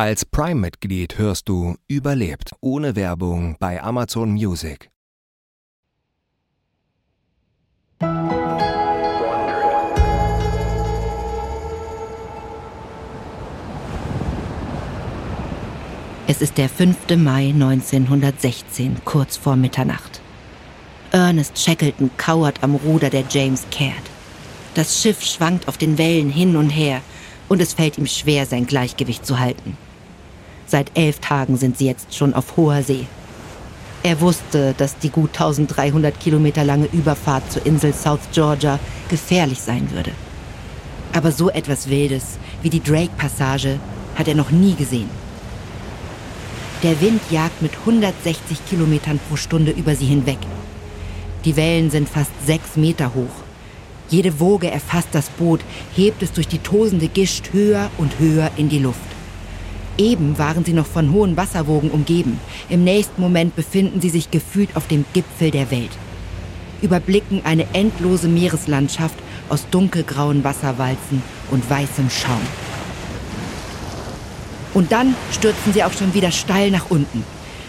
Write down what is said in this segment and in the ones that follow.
Als Prime-Mitglied hörst du Überlebt ohne Werbung bei Amazon Music. Es ist der 5. Mai 1916, kurz vor Mitternacht. Ernest Shackleton kauert am Ruder der James Caird. Das Schiff schwankt auf den Wellen hin und her und es fällt ihm schwer, sein Gleichgewicht zu halten. Seit elf Tagen sind sie jetzt schon auf hoher See. Er wusste, dass die gut 1300 Kilometer lange Überfahrt zur Insel South Georgia gefährlich sein würde. Aber so etwas Wildes wie die Drake-Passage hat er noch nie gesehen. Der Wind jagt mit 160 Kilometern pro Stunde über sie hinweg. Die Wellen sind fast sechs Meter hoch. Jede Woge erfasst das Boot, hebt es durch die tosende Gischt höher und höher in die Luft. Eben waren sie noch von hohen Wasserwogen umgeben. Im nächsten Moment befinden sie sich gefühlt auf dem Gipfel der Welt. Überblicken eine endlose Meereslandschaft aus dunkelgrauen Wasserwalzen und weißem Schaum. Und dann stürzen sie auch schon wieder steil nach unten.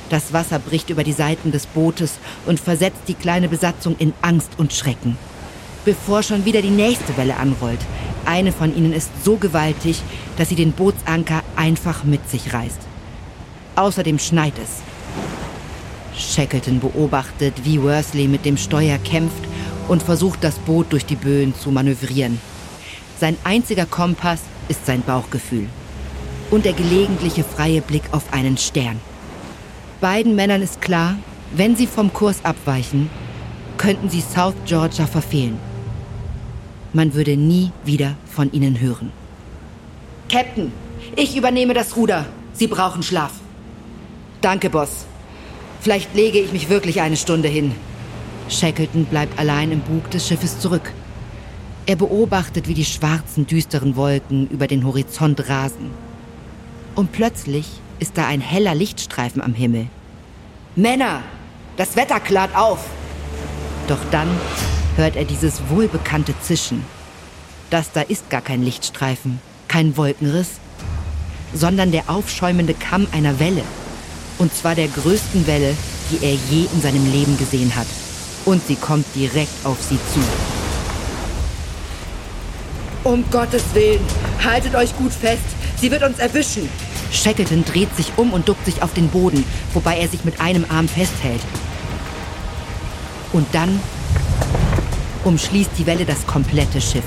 Das Wasser bricht über die Seiten des Bootes und versetzt die kleine Besatzung in Angst und Schrecken. Bevor schon wieder die nächste Welle anrollt, eine von ihnen ist so gewaltig, dass sie den Bootsanker einfach mit sich reißt. Außerdem schneit es. Shackleton beobachtet, wie Worsley mit dem Steuer kämpft und versucht, das Boot durch die Böen zu manövrieren. Sein einziger Kompass ist sein Bauchgefühl und der gelegentliche freie Blick auf einen Stern. Beiden Männern ist klar, wenn sie vom Kurs abweichen, könnten sie South Georgia verfehlen. Man würde nie wieder von ihnen hören. Captain, ich übernehme das Ruder. Sie brauchen Schlaf. Danke, Boss. Vielleicht lege ich mich wirklich eine Stunde hin. Shackleton bleibt allein im Bug des Schiffes zurück. Er beobachtet, wie die schwarzen, düsteren Wolken über den Horizont rasen. Und plötzlich ist da ein heller Lichtstreifen am Himmel. Männer, das Wetter klart auf. Doch dann hört er dieses wohlbekannte Zischen. Das da ist gar kein Lichtstreifen, kein Wolkenriss, sondern der aufschäumende Kamm einer Welle. Und zwar der größten Welle, die er je in seinem Leben gesehen hat. Und sie kommt direkt auf sie zu. Um Gottes Willen, haltet euch gut fest, sie wird uns erwischen. Shackleton dreht sich um und duckt sich auf den Boden, wobei er sich mit einem Arm festhält. Und dann umschließt die Welle das komplette Schiff.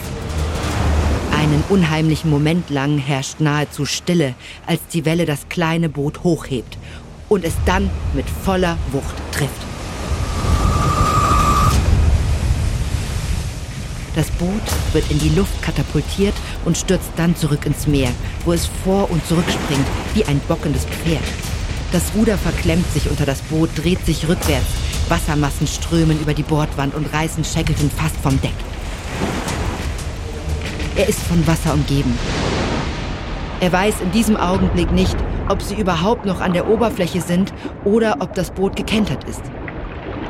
Einen unheimlichen Moment lang herrscht nahezu Stille, als die Welle das kleine Boot hochhebt und es dann mit voller Wucht trifft. Das Boot wird in die Luft katapultiert und stürzt dann zurück ins Meer, wo es vor und zurück springt, wie ein bockendes Pferd. Das Ruder verklemmt sich unter das Boot, dreht sich rückwärts. Wassermassen strömen über die Bordwand und reißen Shackleton fast vom Deck. Er ist von Wasser umgeben. Er weiß in diesem Augenblick nicht, ob sie überhaupt noch an der Oberfläche sind oder ob das Boot gekentert ist.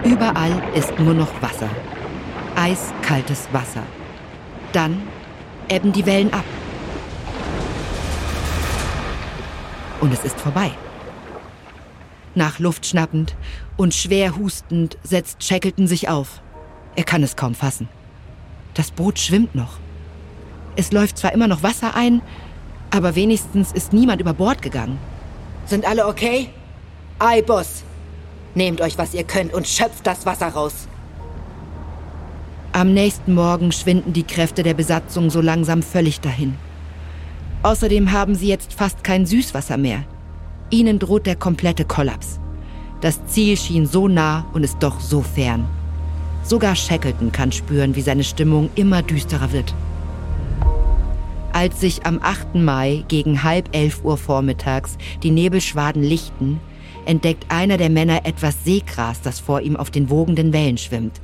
Überall ist nur noch Wasser eiskaltes Wasser. Dann ebben die Wellen ab. Und es ist vorbei. Nach Luft schnappend und schwer hustend setzt Shackleton sich auf. Er kann es kaum fassen. Das Boot schwimmt noch. Es läuft zwar immer noch Wasser ein, aber wenigstens ist niemand über Bord gegangen. Sind alle okay? Ei, Boss. Nehmt euch, was ihr könnt und schöpft das Wasser raus. Am nächsten Morgen schwinden die Kräfte der Besatzung so langsam völlig dahin. Außerdem haben sie jetzt fast kein Süßwasser mehr. Ihnen droht der komplette Kollaps. Das Ziel schien so nah und ist doch so fern. Sogar Shackleton kann spüren, wie seine Stimmung immer düsterer wird. Als sich am 8. Mai gegen halb elf Uhr vormittags die Nebelschwaden lichten, entdeckt einer der Männer etwas Seegras, das vor ihm auf den wogenden Wellen schwimmt.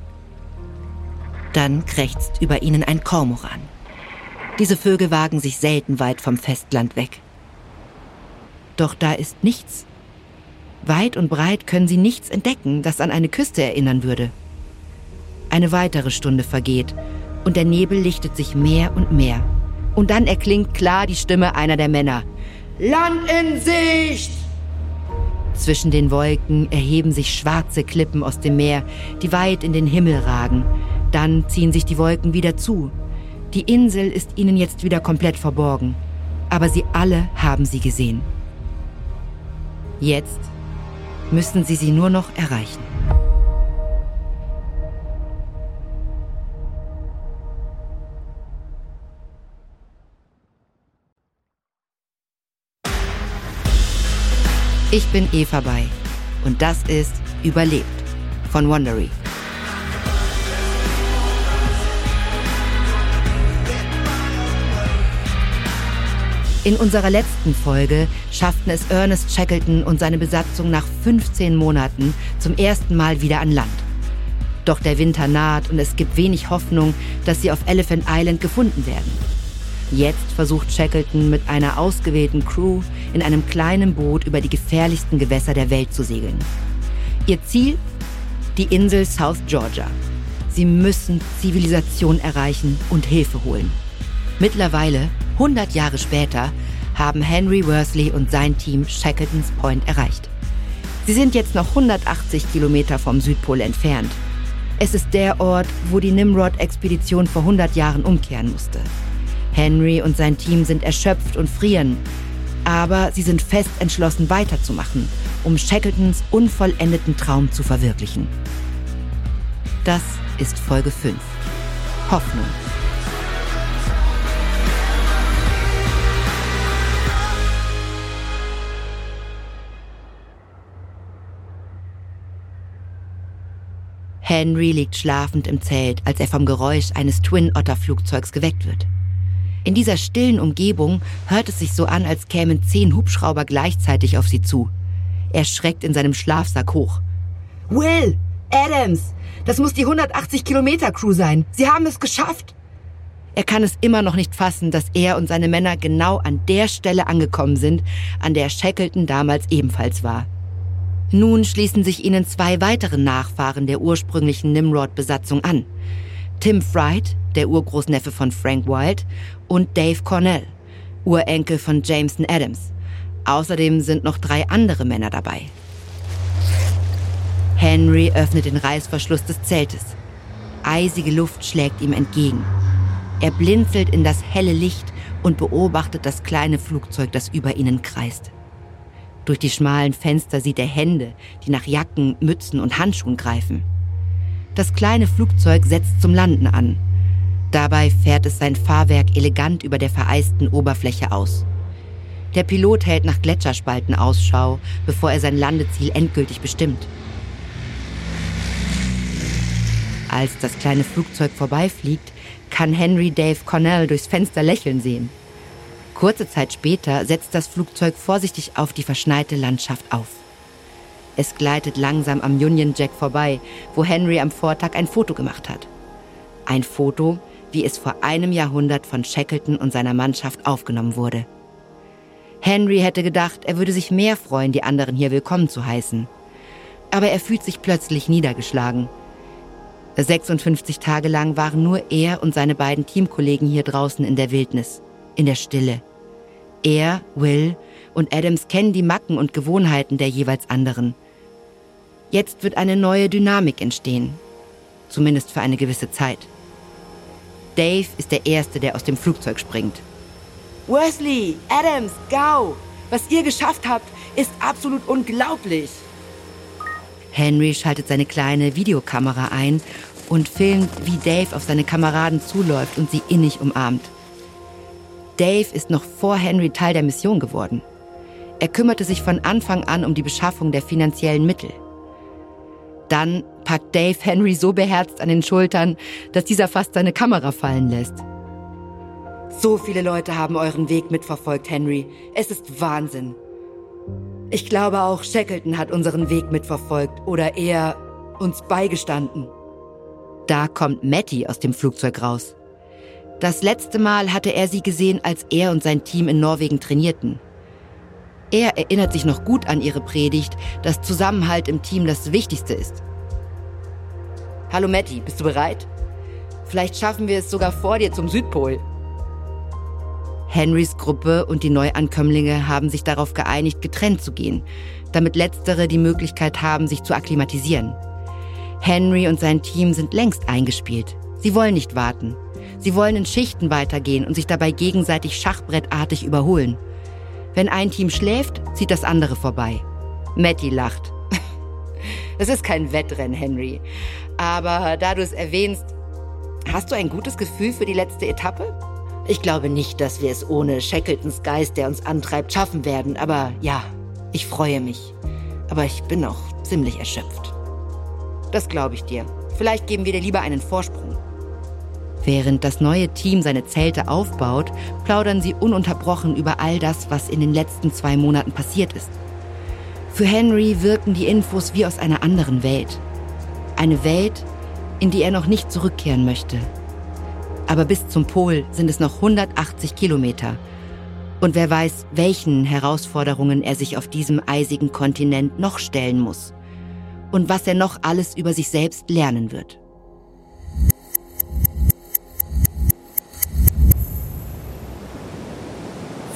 Dann krächzt über ihnen ein Kormoran. Diese Vögel wagen sich selten weit vom Festland weg. Doch da ist nichts. Weit und breit können sie nichts entdecken, das an eine Küste erinnern würde. Eine weitere Stunde vergeht und der Nebel lichtet sich mehr und mehr. Und dann erklingt klar die Stimme einer der Männer. Land in Sicht! Zwischen den Wolken erheben sich schwarze Klippen aus dem Meer, die weit in den Himmel ragen. Dann ziehen sich die Wolken wieder zu. Die Insel ist ihnen jetzt wieder komplett verborgen. Aber sie alle haben sie gesehen. Jetzt müssen sie sie nur noch erreichen. Ich bin Eva Bay und das ist Überlebt von Wondery. In unserer letzten Folge schafften es Ernest Shackleton und seine Besatzung nach 15 Monaten zum ersten Mal wieder an Land. Doch der Winter naht und es gibt wenig Hoffnung, dass sie auf Elephant Island gefunden werden. Jetzt versucht Shackleton mit einer ausgewählten Crew in einem kleinen Boot über die gefährlichsten Gewässer der Welt zu segeln. Ihr Ziel? Die Insel South Georgia. Sie müssen Zivilisation erreichen und Hilfe holen. Mittlerweile, 100 Jahre später, haben Henry Worsley und sein Team Shackletons Point erreicht. Sie sind jetzt noch 180 Kilometer vom Südpol entfernt. Es ist der Ort, wo die Nimrod-Expedition vor 100 Jahren umkehren musste. Henry und sein Team sind erschöpft und frieren, aber sie sind fest entschlossen weiterzumachen, um Shackletons unvollendeten Traum zu verwirklichen. Das ist Folge 5. Hoffnung. Henry liegt schlafend im Zelt, als er vom Geräusch eines Twin-Otter-Flugzeugs geweckt wird. In dieser stillen Umgebung hört es sich so an, als kämen zehn Hubschrauber gleichzeitig auf sie zu. Er schreckt in seinem Schlafsack hoch. Will! Adams! Das muss die 180 Kilometer Crew sein. Sie haben es geschafft! Er kann es immer noch nicht fassen, dass er und seine Männer genau an der Stelle angekommen sind, an der Shackleton damals ebenfalls war. Nun schließen sich ihnen zwei weitere Nachfahren der ursprünglichen Nimrod-Besatzung an. Tim Fright, der Urgroßneffe von Frank Wild, und Dave Cornell, Urenkel von Jameson Adams. Außerdem sind noch drei andere Männer dabei. Henry öffnet den Reißverschluss des Zeltes. Eisige Luft schlägt ihm entgegen. Er blinzelt in das helle Licht und beobachtet das kleine Flugzeug, das über ihnen kreist. Durch die schmalen Fenster sieht er Hände, die nach Jacken, Mützen und Handschuhen greifen. Das kleine Flugzeug setzt zum Landen an. Dabei fährt es sein Fahrwerk elegant über der vereisten Oberfläche aus. Der Pilot hält nach Gletscherspalten Ausschau, bevor er sein Landeziel endgültig bestimmt. Als das kleine Flugzeug vorbeifliegt, kann Henry Dave Cornell durchs Fenster lächeln sehen. Kurze Zeit später setzt das Flugzeug vorsichtig auf die verschneite Landschaft auf. Es gleitet langsam am Union Jack vorbei, wo Henry am Vortag ein Foto gemacht hat. Ein Foto, wie es vor einem Jahrhundert von Shackleton und seiner Mannschaft aufgenommen wurde. Henry hätte gedacht, er würde sich mehr freuen, die anderen hier willkommen zu heißen. Aber er fühlt sich plötzlich niedergeschlagen. 56 Tage lang waren nur er und seine beiden Teamkollegen hier draußen in der Wildnis, in der Stille. Er, Will und Adams kennen die Macken und Gewohnheiten der jeweils anderen. Jetzt wird eine neue Dynamik entstehen, zumindest für eine gewisse Zeit. Dave ist der Erste, der aus dem Flugzeug springt. Wesley, Adams, Gau, was ihr geschafft habt, ist absolut unglaublich. Henry schaltet seine kleine Videokamera ein und filmt, wie Dave auf seine Kameraden zuläuft und sie innig umarmt. Dave ist noch vor Henry Teil der Mission geworden. Er kümmerte sich von Anfang an um die Beschaffung der finanziellen Mittel. Dann packt Dave Henry so beherzt an den Schultern, dass dieser fast seine Kamera fallen lässt. So viele Leute haben euren Weg mitverfolgt, Henry. Es ist Wahnsinn. Ich glaube auch Shackleton hat unseren Weg mitverfolgt oder eher uns beigestanden. Da kommt Matty aus dem Flugzeug raus. Das letzte Mal hatte er sie gesehen, als er und sein Team in Norwegen trainierten. Er erinnert sich noch gut an ihre Predigt, dass Zusammenhalt im Team das Wichtigste ist. Hallo Matti, bist du bereit? Vielleicht schaffen wir es sogar vor dir zum Südpol. Henrys Gruppe und die Neuankömmlinge haben sich darauf geeinigt, getrennt zu gehen, damit letztere die Möglichkeit haben, sich zu akklimatisieren. Henry und sein Team sind längst eingespielt. Sie wollen nicht warten. Sie wollen in Schichten weitergehen und sich dabei gegenseitig schachbrettartig überholen. Wenn ein Team schläft, zieht das andere vorbei. Matty lacht. Es ist kein Wettrennen, Henry. Aber da du es erwähnst, hast du ein gutes Gefühl für die letzte Etappe? Ich glaube nicht, dass wir es ohne Shackletons Geist, der uns antreibt, schaffen werden. Aber ja, ich freue mich. Aber ich bin noch ziemlich erschöpft. Das glaube ich dir. Vielleicht geben wir dir lieber einen Vorsprung. Während das neue Team seine Zelte aufbaut, plaudern sie ununterbrochen über all das, was in den letzten zwei Monaten passiert ist. Für Henry wirken die Infos wie aus einer anderen Welt. Eine Welt, in die er noch nicht zurückkehren möchte. Aber bis zum Pol sind es noch 180 Kilometer. Und wer weiß, welchen Herausforderungen er sich auf diesem eisigen Kontinent noch stellen muss. Und was er noch alles über sich selbst lernen wird.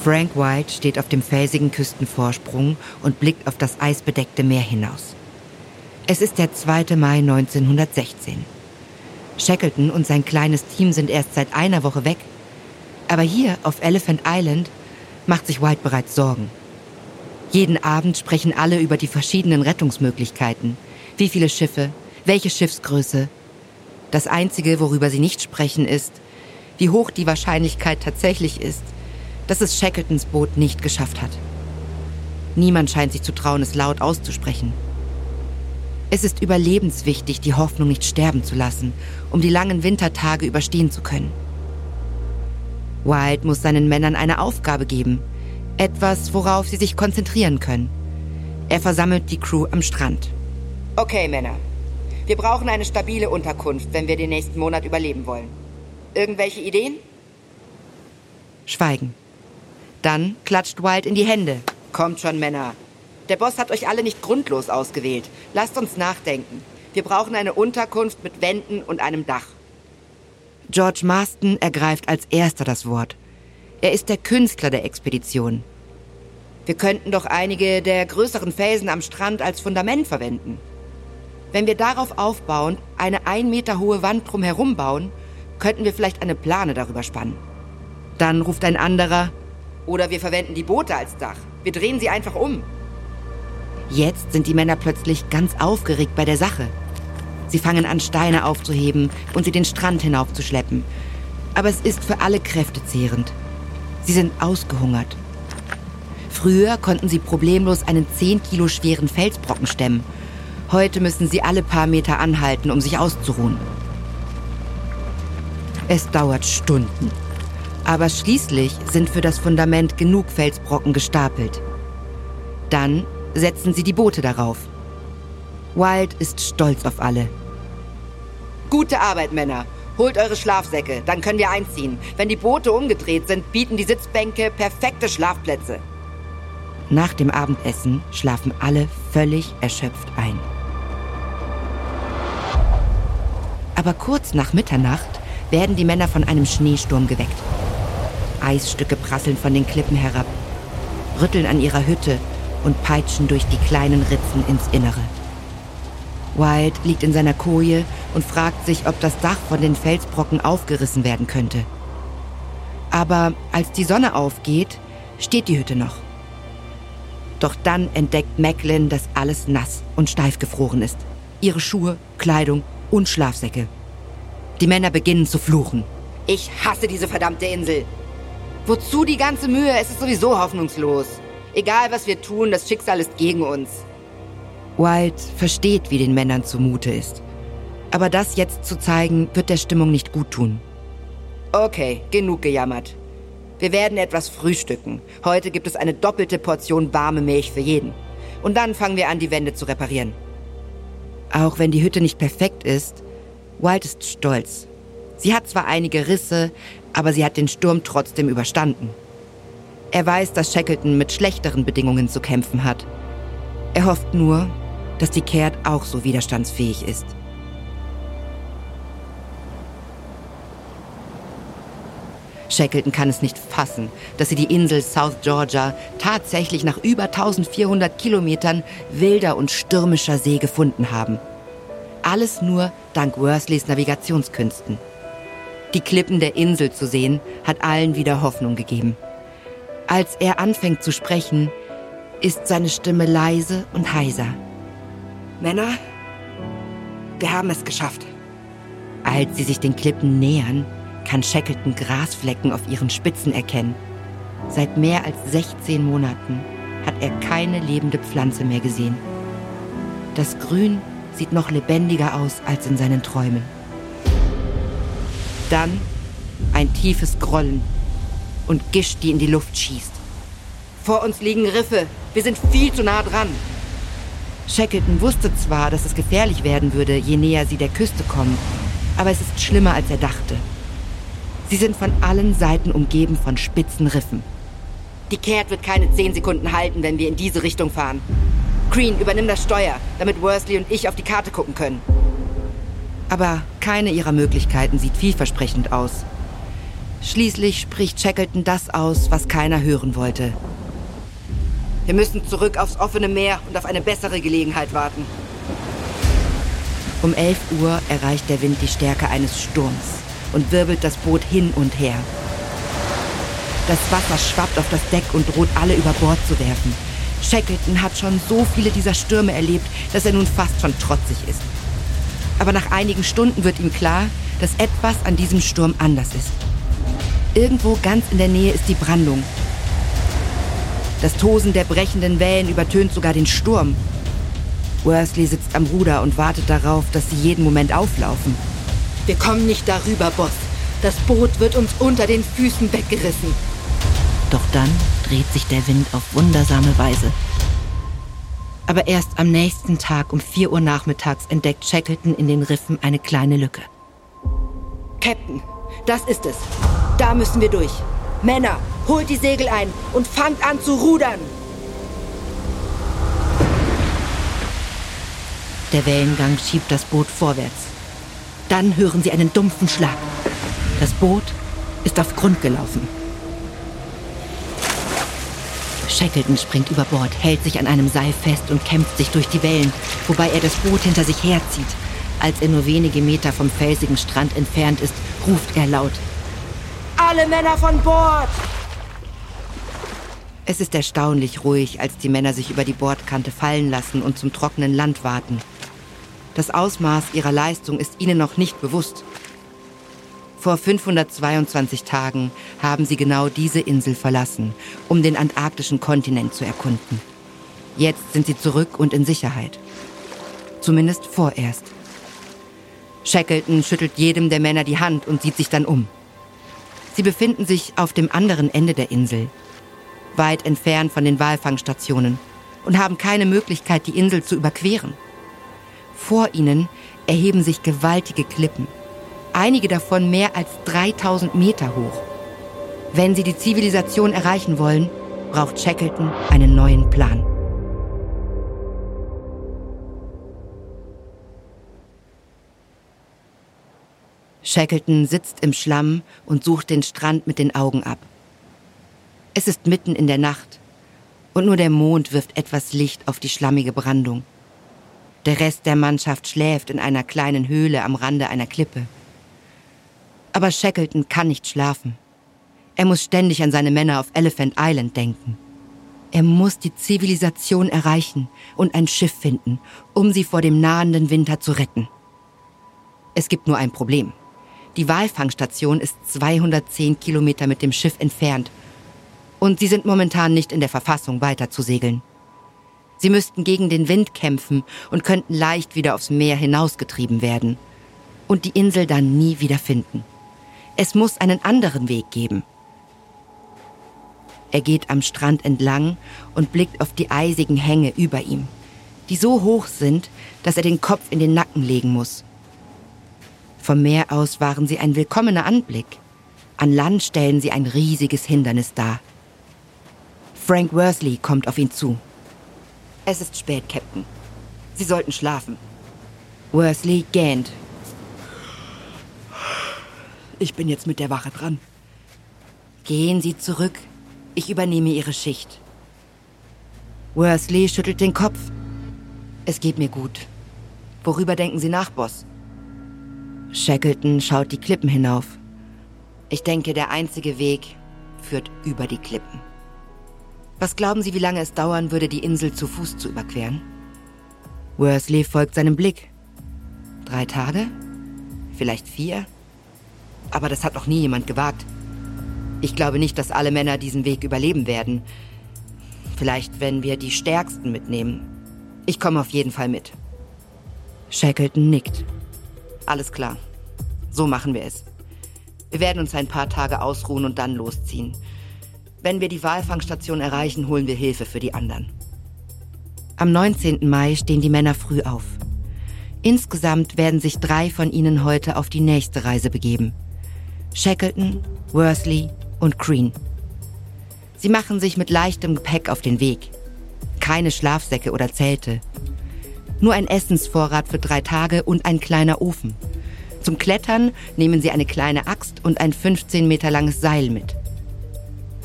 Frank White steht auf dem felsigen Küstenvorsprung und blickt auf das eisbedeckte Meer hinaus. Es ist der 2. Mai 1916. Shackleton und sein kleines Team sind erst seit einer Woche weg. Aber hier auf Elephant Island macht sich White bereits Sorgen. Jeden Abend sprechen alle über die verschiedenen Rettungsmöglichkeiten. Wie viele Schiffe, welche Schiffsgröße. Das Einzige, worüber sie nicht sprechen, ist, wie hoch die Wahrscheinlichkeit tatsächlich ist, dass es Shackletons Boot nicht geschafft hat. Niemand scheint sich zu trauen, es laut auszusprechen. Es ist überlebenswichtig, die Hoffnung nicht sterben zu lassen, um die langen Wintertage überstehen zu können. White muss seinen Männern eine Aufgabe geben, etwas, worauf sie sich konzentrieren können. Er versammelt die Crew am Strand. Okay, Männer. Wir brauchen eine stabile Unterkunft, wenn wir den nächsten Monat überleben wollen. Irgendwelche Ideen? Schweigen. Dann klatscht Wild in die Hände. Kommt schon, Männer. Der Boss hat euch alle nicht grundlos ausgewählt. Lasst uns nachdenken. Wir brauchen eine Unterkunft mit Wänden und einem Dach. George Marston ergreift als erster das Wort. Er ist der Künstler der Expedition. Wir könnten doch einige der größeren Felsen am Strand als Fundament verwenden. Wenn wir darauf aufbauen, eine ein Meter hohe Wand drumherum bauen, könnten wir vielleicht eine Plane darüber spannen. Dann ruft ein anderer, oder wir verwenden die Boote als Dach. Wir drehen sie einfach um. Jetzt sind die Männer plötzlich ganz aufgeregt bei der Sache. Sie fangen an, Steine aufzuheben und sie den Strand hinaufzuschleppen. Aber es ist für alle Kräfte zehrend. Sie sind ausgehungert. Früher konnten sie problemlos einen 10 Kilo schweren Felsbrocken stemmen. Heute müssen sie alle paar Meter anhalten, um sich auszuruhen. Es dauert Stunden. Aber schließlich sind für das Fundament genug Felsbrocken gestapelt. Dann setzen sie die Boote darauf. Wild ist stolz auf alle. Gute Arbeit, Männer. Holt eure Schlafsäcke, dann können wir einziehen. Wenn die Boote umgedreht sind, bieten die Sitzbänke perfekte Schlafplätze. Nach dem Abendessen schlafen alle völlig erschöpft ein. Aber kurz nach Mitternacht werden die Männer von einem Schneesturm geweckt. Eisstücke prasseln von den Klippen herab, rütteln an ihrer Hütte und peitschen durch die kleinen Ritzen ins Innere. Wild liegt in seiner Koje und fragt sich, ob das Dach von den Felsbrocken aufgerissen werden könnte. Aber als die Sonne aufgeht, steht die Hütte noch. Doch dann entdeckt Macklin, dass alles nass und steif gefroren ist. Ihre Schuhe, Kleidung und Schlafsäcke. Die Männer beginnen zu fluchen. Ich hasse diese verdammte Insel, Wozu die ganze Mühe? Es ist sowieso hoffnungslos. Egal, was wir tun, das Schicksal ist gegen uns. Wild versteht, wie den Männern zumute ist. Aber das jetzt zu zeigen, wird der Stimmung nicht gut tun. Okay, genug gejammert. Wir werden etwas frühstücken. Heute gibt es eine doppelte Portion warme Milch für jeden. Und dann fangen wir an, die Wände zu reparieren. Auch wenn die Hütte nicht perfekt ist, Wild ist stolz. Sie hat zwar einige Risse, aber sie hat den Sturm trotzdem überstanden. Er weiß, dass Shackleton mit schlechteren Bedingungen zu kämpfen hat. Er hofft nur, dass die Kehrt auch so widerstandsfähig ist. Shackleton kann es nicht fassen, dass sie die Insel South Georgia tatsächlich nach über 1400 Kilometern wilder und stürmischer See gefunden haben. Alles nur dank Worsleys Navigationskünsten. Die Klippen der Insel zu sehen, hat allen wieder Hoffnung gegeben. Als er anfängt zu sprechen, ist seine Stimme leise und heiser. Männer, wir haben es geschafft. Als sie sich den Klippen nähern, kann Shackleton Grasflecken auf ihren Spitzen erkennen. Seit mehr als 16 Monaten hat er keine lebende Pflanze mehr gesehen. Das Grün sieht noch lebendiger aus als in seinen Träumen. Dann ein tiefes Grollen und Gischt, die in die Luft schießt. Vor uns liegen Riffe. Wir sind viel zu nah dran. Shackleton wusste zwar, dass es gefährlich werden würde, je näher sie der Küste kommen, aber es ist schlimmer, als er dachte. Sie sind von allen Seiten umgeben von spitzen Riffen. Die Kehrt wird keine zehn Sekunden halten, wenn wir in diese Richtung fahren. Green, übernimm das Steuer, damit Worsley und ich auf die Karte gucken können. Aber keine ihrer Möglichkeiten sieht vielversprechend aus. Schließlich spricht Shackleton das aus, was keiner hören wollte. Wir müssen zurück aufs offene Meer und auf eine bessere Gelegenheit warten. Um 11 Uhr erreicht der Wind die Stärke eines Sturms und wirbelt das Boot hin und her. Das Wasser schwappt auf das Deck und droht alle über Bord zu werfen. Shackleton hat schon so viele dieser Stürme erlebt, dass er nun fast schon trotzig ist. Aber nach einigen Stunden wird ihm klar, dass etwas an diesem Sturm anders ist. Irgendwo ganz in der Nähe ist die Brandung. Das Tosen der brechenden Wellen übertönt sogar den Sturm. Worsley sitzt am Ruder und wartet darauf, dass sie jeden Moment auflaufen. Wir kommen nicht darüber, Boss. Das Boot wird uns unter den Füßen weggerissen. Doch dann dreht sich der Wind auf wundersame Weise. Aber erst am nächsten Tag um 4 Uhr nachmittags entdeckt Shackleton in den Riffen eine kleine Lücke. Captain, das ist es. Da müssen wir durch. Männer, holt die Segel ein und fangt an zu rudern. Der Wellengang schiebt das Boot vorwärts. Dann hören sie einen dumpfen Schlag. Das Boot ist auf Grund gelaufen. Shackleton springt über Bord, hält sich an einem Seil fest und kämpft sich durch die Wellen, wobei er das Boot hinter sich herzieht. Als er nur wenige Meter vom felsigen Strand entfernt ist, ruft er laut. Alle Männer von Bord! Es ist erstaunlich ruhig, als die Männer sich über die Bordkante fallen lassen und zum trockenen Land warten. Das Ausmaß ihrer Leistung ist ihnen noch nicht bewusst. Vor 522 Tagen haben sie genau diese Insel verlassen, um den antarktischen Kontinent zu erkunden. Jetzt sind sie zurück und in Sicherheit. Zumindest vorerst. Shackleton schüttelt jedem der Männer die Hand und sieht sich dann um. Sie befinden sich auf dem anderen Ende der Insel, weit entfernt von den Walfangstationen und haben keine Möglichkeit, die Insel zu überqueren. Vor ihnen erheben sich gewaltige Klippen, einige davon mehr als 3000 Meter hoch. Wenn sie die Zivilisation erreichen wollen, braucht Shackleton einen neuen Plan. Shackleton sitzt im Schlamm und sucht den Strand mit den Augen ab. Es ist mitten in der Nacht und nur der Mond wirft etwas Licht auf die schlammige Brandung. Der Rest der Mannschaft schläft in einer kleinen Höhle am Rande einer Klippe. Aber Shackleton kann nicht schlafen. Er muss ständig an seine Männer auf Elephant Island denken. Er muss die Zivilisation erreichen und ein Schiff finden, um sie vor dem nahenden Winter zu retten. Es gibt nur ein Problem. Die Walfangstation ist 210 Kilometer mit dem Schiff entfernt und sie sind momentan nicht in der Verfassung, weiter zu segeln. Sie müssten gegen den Wind kämpfen und könnten leicht wieder aufs Meer hinausgetrieben werden und die Insel dann nie wieder finden. Es muss einen anderen Weg geben. Er geht am Strand entlang und blickt auf die eisigen Hänge über ihm, die so hoch sind, dass er den Kopf in den Nacken legen muss. Vom Meer aus waren sie ein willkommener Anblick. An Land stellen sie ein riesiges Hindernis dar. Frank Worsley kommt auf ihn zu. Es ist spät, Captain. Sie sollten schlafen. Worsley gähnt. Ich bin jetzt mit der Wache dran. Gehen Sie zurück. Ich übernehme Ihre Schicht. Worsley schüttelt den Kopf. Es geht mir gut. Worüber denken Sie nach, Boss? Shackleton schaut die Klippen hinauf. Ich denke, der einzige Weg führt über die Klippen. Was glauben Sie, wie lange es dauern würde, die Insel zu Fuß zu überqueren? Worsley folgt seinem Blick. Drei Tage? Vielleicht vier? Aber das hat noch nie jemand gewagt. Ich glaube nicht, dass alle Männer diesen Weg überleben werden. Vielleicht, wenn wir die Stärksten mitnehmen. Ich komme auf jeden Fall mit. Shackleton nickt. Alles klar. So machen wir es. Wir werden uns ein paar Tage ausruhen und dann losziehen. Wenn wir die Walfangstation erreichen, holen wir Hilfe für die anderen. Am 19. Mai stehen die Männer früh auf. Insgesamt werden sich drei von ihnen heute auf die nächste Reise begeben. Shackleton, Worsley und Green. Sie machen sich mit leichtem Gepäck auf den Weg. Keine Schlafsäcke oder Zelte. Nur ein Essensvorrat für drei Tage und ein kleiner Ofen. Zum Klettern nehmen sie eine kleine Axt und ein 15 Meter langes Seil mit.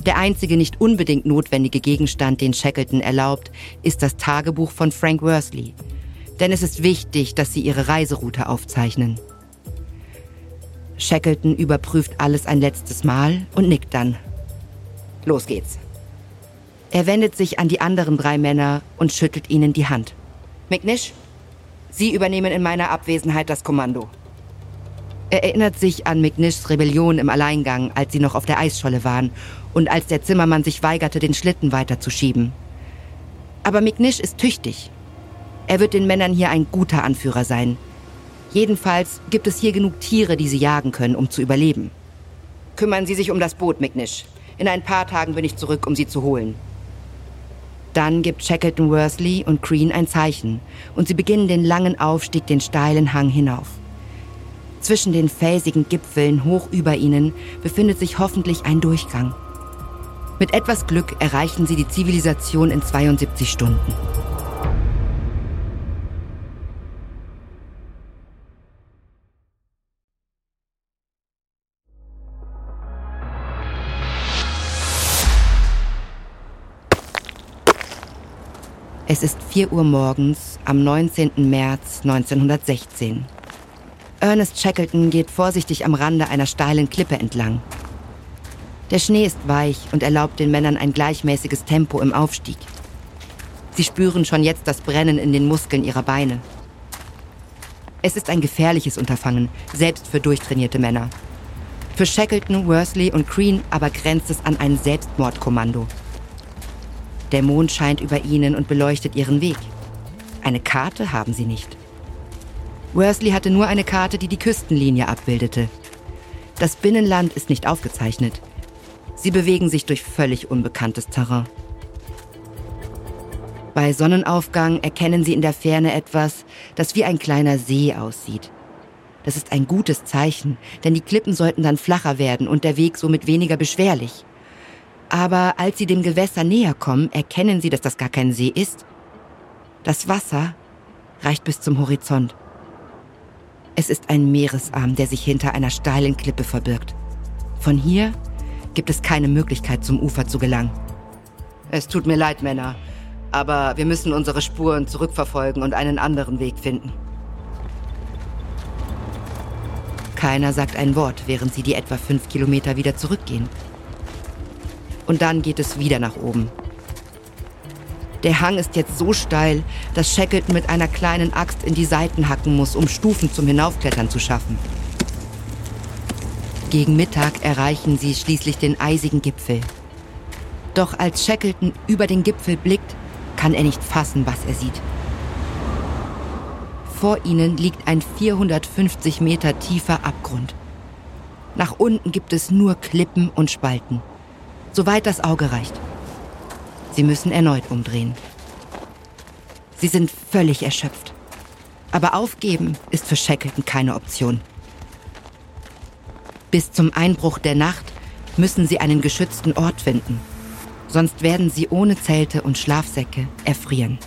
Der einzige nicht unbedingt notwendige Gegenstand, den Shackleton erlaubt, ist das Tagebuch von Frank Worsley. Denn es ist wichtig, dass sie ihre Reiseroute aufzeichnen. Shackleton überprüft alles ein letztes Mal und nickt dann. Los geht's. Er wendet sich an die anderen drei Männer und schüttelt ihnen die Hand. McNish, Sie übernehmen in meiner Abwesenheit das Kommando. Er erinnert sich an McNishs Rebellion im Alleingang, als sie noch auf der Eisscholle waren und als der Zimmermann sich weigerte, den Schlitten weiterzuschieben. Aber McNish ist tüchtig. Er wird den Männern hier ein guter Anführer sein. Jedenfalls gibt es hier genug Tiere, die sie jagen können, um zu überleben. Kümmern Sie sich um das Boot, McNish. In ein paar Tagen bin ich zurück, um Sie zu holen. Dann gibt Shackleton Worsley und Green ein Zeichen und sie beginnen den langen Aufstieg den steilen Hang hinauf. Zwischen den felsigen Gipfeln hoch über ihnen befindet sich hoffentlich ein Durchgang. Mit etwas Glück erreichen sie die Zivilisation in 72 Stunden. Es ist 4 Uhr morgens am 19. März 1916. Ernest Shackleton geht vorsichtig am Rande einer steilen Klippe entlang. Der Schnee ist weich und erlaubt den Männern ein gleichmäßiges Tempo im Aufstieg. Sie spüren schon jetzt das Brennen in den Muskeln ihrer Beine. Es ist ein gefährliches Unterfangen, selbst für durchtrainierte Männer. Für Shackleton, Worsley und Green aber grenzt es an ein Selbstmordkommando. Der Mond scheint über ihnen und beleuchtet ihren Weg. Eine Karte haben sie nicht. Worsley hatte nur eine Karte, die die Küstenlinie abbildete. Das Binnenland ist nicht aufgezeichnet. Sie bewegen sich durch völlig unbekanntes Terrain. Bei Sonnenaufgang erkennen sie in der Ferne etwas, das wie ein kleiner See aussieht. Das ist ein gutes Zeichen, denn die Klippen sollten dann flacher werden und der Weg somit weniger beschwerlich. Aber als sie dem Gewässer näher kommen, erkennen sie, dass das gar kein See ist. Das Wasser reicht bis zum Horizont. Es ist ein Meeresarm, der sich hinter einer steilen Klippe verbirgt. Von hier gibt es keine Möglichkeit, zum Ufer zu gelangen. Es tut mir leid, Männer, aber wir müssen unsere Spuren zurückverfolgen und einen anderen Weg finden. Keiner sagt ein Wort, während sie die etwa fünf Kilometer wieder zurückgehen und dann geht es wieder nach oben. Der Hang ist jetzt so steil, dass Shackleton mit einer kleinen Axt in die Seiten hacken muss, um Stufen zum Hinaufklettern zu schaffen. Gegen Mittag erreichen sie schließlich den eisigen Gipfel. Doch als Shackleton über den Gipfel blickt, kann er nicht fassen, was er sieht. Vor ihnen liegt ein 450 Meter tiefer Abgrund. Nach unten gibt es nur Klippen und Spalten soweit das Auge reicht. Sie müssen erneut umdrehen. Sie sind völlig erschöpft. Aber aufgeben ist für Shackleton keine Option. Bis zum Einbruch der Nacht müssen sie einen geschützten Ort finden. Sonst werden sie ohne Zelte und Schlafsäcke erfrieren.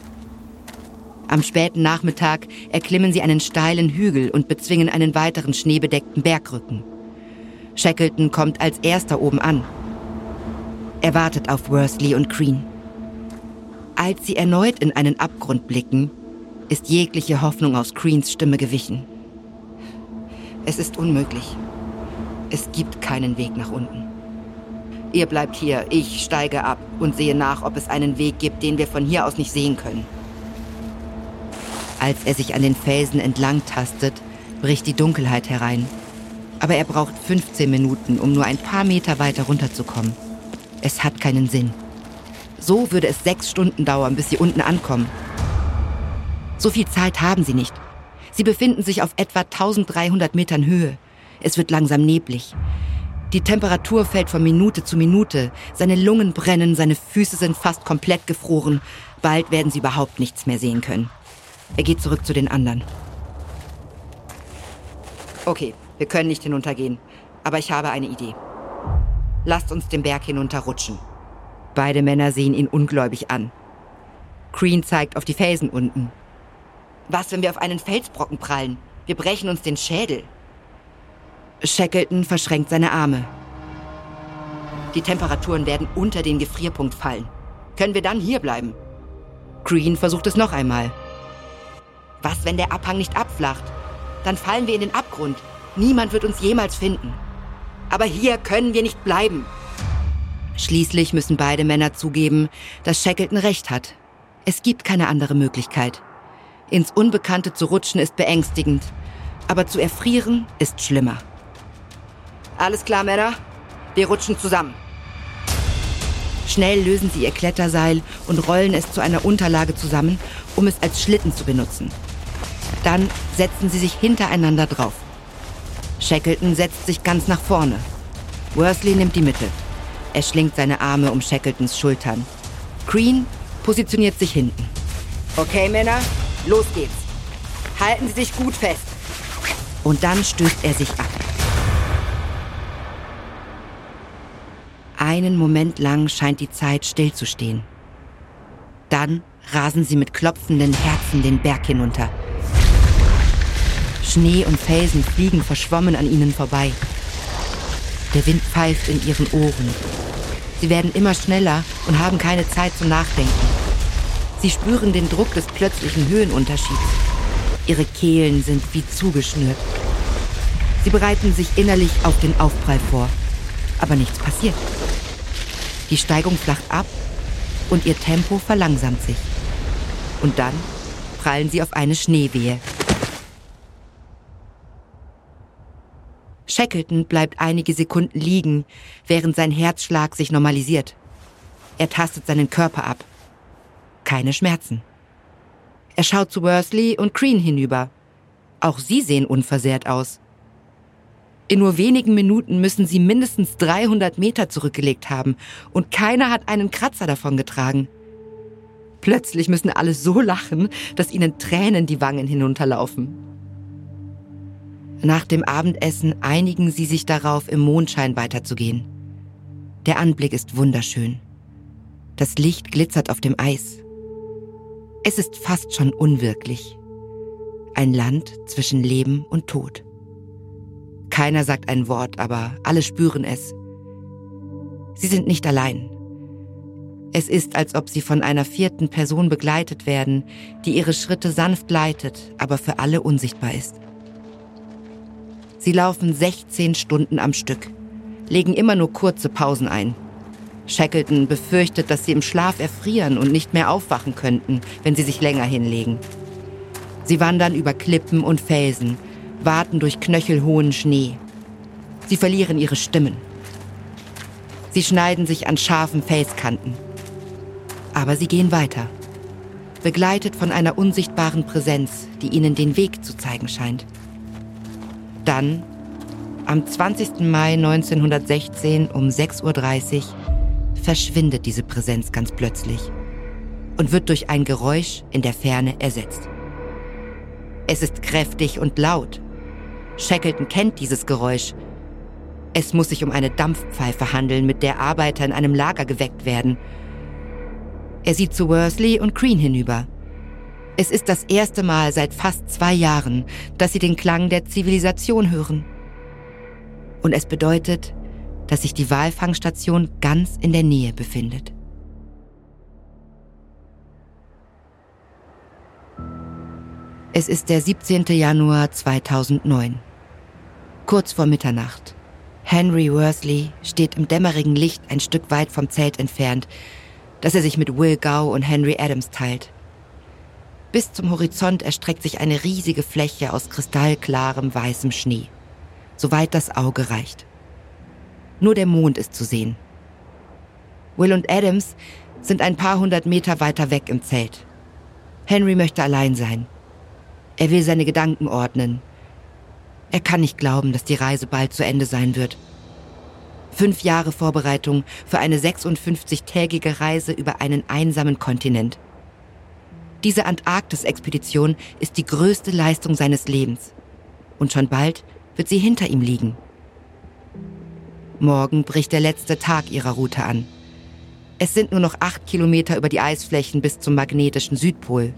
Am späten Nachmittag erklimmen sie einen steilen Hügel und bezwingen einen weiteren schneebedeckten Bergrücken. Shackleton kommt als erster oben an Er wartet auf Worsley und Crean. Als sie erneut in einen Abgrund blicken, ist jegliche Hoffnung aus Creans Stimme gewichen. Es ist unmöglich. Es gibt keinen Weg nach unten. Ihr bleibt hier, ich steige ab und sehe nach, ob es einen Weg gibt, den wir von hier aus nicht sehen können. Als er sich an den Felsen entlang tastet, bricht die Dunkelheit herein. Aber er braucht 15 Minuten, um nur ein paar Meter weiter runterzukommen. Es hat keinen Sinn. So würde es sechs Stunden dauern, bis sie unten ankommen. So viel Zeit haben sie nicht. Sie befinden sich auf etwa 1300 Metern Höhe. Es wird langsam neblig. Die Temperatur fällt von Minute zu Minute. Seine Lungen brennen, seine Füße sind fast komplett gefroren. Bald werden sie überhaupt nichts mehr sehen können. Er geht zurück zu den anderen. Okay, wir können nicht hinuntergehen. Aber ich habe eine Idee. Lasst uns den Berg hinunterrutschen. Beide Männer sehen ihn ungläubig an. Crean zeigt auf die Felsen unten. Was, wenn wir auf einen Felsbrocken prallen? Wir brechen uns den Schädel. Shackleton verschränkt seine Arme. Die Temperaturen werden unter den Gefrierpunkt fallen. Können wir dann hier bleiben? Green versucht es noch einmal. Was, wenn der Abhang nicht abflacht? Dann fallen wir in den Abgrund. Niemand wird uns jemals finden. Aber hier können wir nicht bleiben. Schließlich müssen beide Männer zugeben, dass Shackleton recht hat. Es gibt keine andere Möglichkeit. Ins Unbekannte zu rutschen ist beängstigend, aber zu erfrieren ist schlimmer. Alles klar, Männer? Wir rutschen zusammen. Schnell lösen sie ihr Kletterseil und rollen es zu einer Unterlage zusammen, um es als Schlitten zu benutzen. Dann setzen sie sich hintereinander drauf. Shackleton setzt sich ganz nach vorne. Worsley nimmt die Mitte. Er schlingt seine Arme um Shackletons Schultern. Green positioniert sich hinten. Okay, Männer, los geht's. Halten Sie sich gut fest. Und dann stößt er sich ab. Einen Moment lang scheint die Zeit stillzustehen. Dann rasen sie mit klopfenden Herzen den Berg hinunter. Schnee und Felsen fliegen verschwommen an ihnen vorbei. Der Wind pfeift in ihren Ohren. Sie werden immer schneller und haben keine Zeit zum Nachdenken. Sie spüren den Druck des plötzlichen Höhenunterschieds. Ihre Kehlen sind wie zugeschnürt. Sie bereiten sich innerlich auf den Aufprall vor. Aber nichts passiert. Die Steigung flacht ab und ihr Tempo verlangsamt sich. Und dann prallen sie auf eine Schneewehe. Shackleton bleibt einige Sekunden liegen, während sein Herzschlag sich normalisiert. Er tastet seinen Körper ab. Keine Schmerzen. Er schaut zu Worsley und Crean hinüber. Auch sie sehen unversehrt aus. In nur wenigen Minuten müssen sie mindestens 300 Meter zurückgelegt haben und keiner hat einen Kratzer davon getragen. Plötzlich müssen alle so lachen, dass ihnen Tränen die Wangen hinunterlaufen. Nach dem Abendessen einigen sie sich darauf, im Mondschein weiterzugehen. Der Anblick ist wunderschön. Das Licht glitzert auf dem Eis. Es ist fast schon unwirklich. Ein Land zwischen Leben und Tod. Keiner sagt ein Wort, aber alle spüren es. Sie sind nicht allein. Es ist, als ob sie von einer vierten Person begleitet werden, die ihre Schritte sanft leitet, aber für alle unsichtbar ist. Sie laufen 16 Stunden am Stück, legen immer nur kurze Pausen ein. Shackleton befürchtet, dass sie im Schlaf erfrieren und nicht mehr aufwachen könnten, wenn sie sich länger hinlegen. Sie wandern über Klippen und Felsen, warten durch knöchelhohen Schnee. Sie verlieren ihre Stimmen. Sie schneiden sich an scharfen Felskanten. Aber sie gehen weiter, begleitet von einer unsichtbaren Präsenz, die ihnen den Weg zu zeigen scheint. Dann, am 20. Mai 1916 um 6.30 Uhr, verschwindet diese Präsenz ganz plötzlich und wird durch ein Geräusch in der Ferne ersetzt. Es ist kräftig und laut, Shackleton kennt dieses Geräusch. Es muss sich um eine Dampfpfeife handeln, mit der Arbeiter in einem Lager geweckt werden. Er sieht zu Worsley und Green hinüber. Es ist das erste Mal seit fast zwei Jahren, dass sie den Klang der Zivilisation hören. Und es bedeutet, dass sich die Walfangstation ganz in der Nähe befindet. Es ist der 17. Januar 2009. Kurz vor Mitternacht. Henry Worsley steht im dämmerigen Licht ein Stück weit vom Zelt entfernt, das er sich mit Will Gow und Henry Adams teilt. Bis zum Horizont erstreckt sich eine riesige Fläche aus kristallklarem weißem Schnee, soweit das Auge reicht. Nur der Mond ist zu sehen. Will und Adams sind ein paar hundert Meter weiter weg im Zelt. Henry möchte allein sein. Er will seine Gedanken ordnen. Er kann nicht glauben, dass die Reise bald zu Ende sein wird. Fünf Jahre Vorbereitung für eine 56-tägige Reise über einen einsamen Kontinent. Diese Antarktis-Expedition ist die größte Leistung seines Lebens. Und schon bald wird sie hinter ihm liegen. Morgen bricht der letzte Tag ihrer Route an. Es sind nur noch acht Kilometer über die Eisflächen bis zum magnetischen Südpol.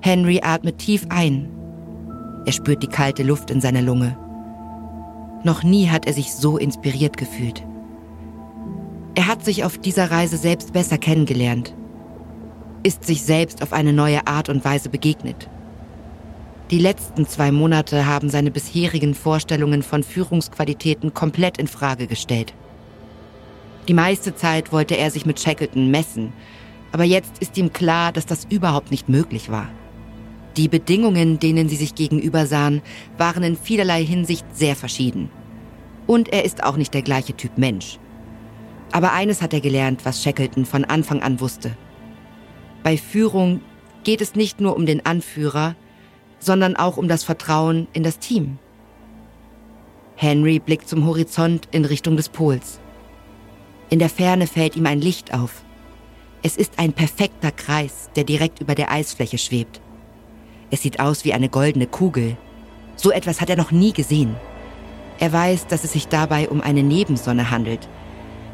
Henry atmet tief ein. Er spürt die kalte Luft in seiner Lunge. Noch nie hat er sich so inspiriert gefühlt. Er hat sich auf dieser Reise selbst besser kennengelernt, ist sich selbst auf eine neue Art und Weise begegnet. Die letzten zwei Monate haben seine bisherigen Vorstellungen von Führungsqualitäten komplett in Frage gestellt. Die meiste Zeit wollte er sich mit Shackleton messen, aber jetzt ist ihm klar, dass das überhaupt nicht möglich war. Die Bedingungen, denen sie sich gegenüber sahen, waren in vielerlei Hinsicht sehr verschieden. Und er ist auch nicht der gleiche Typ Mensch. Aber eines hat er gelernt, was Shackleton von Anfang an wusste. Bei Führung geht es nicht nur um den Anführer, sondern auch um das Vertrauen in das Team. Henry blickt zum Horizont in Richtung des Pols. In der Ferne fällt ihm ein Licht auf. Es ist ein perfekter Kreis, der direkt über der Eisfläche schwebt. Es sieht aus wie eine goldene Kugel. So etwas hat er noch nie gesehen. Er weiß, dass es sich dabei um eine Nebensonne handelt.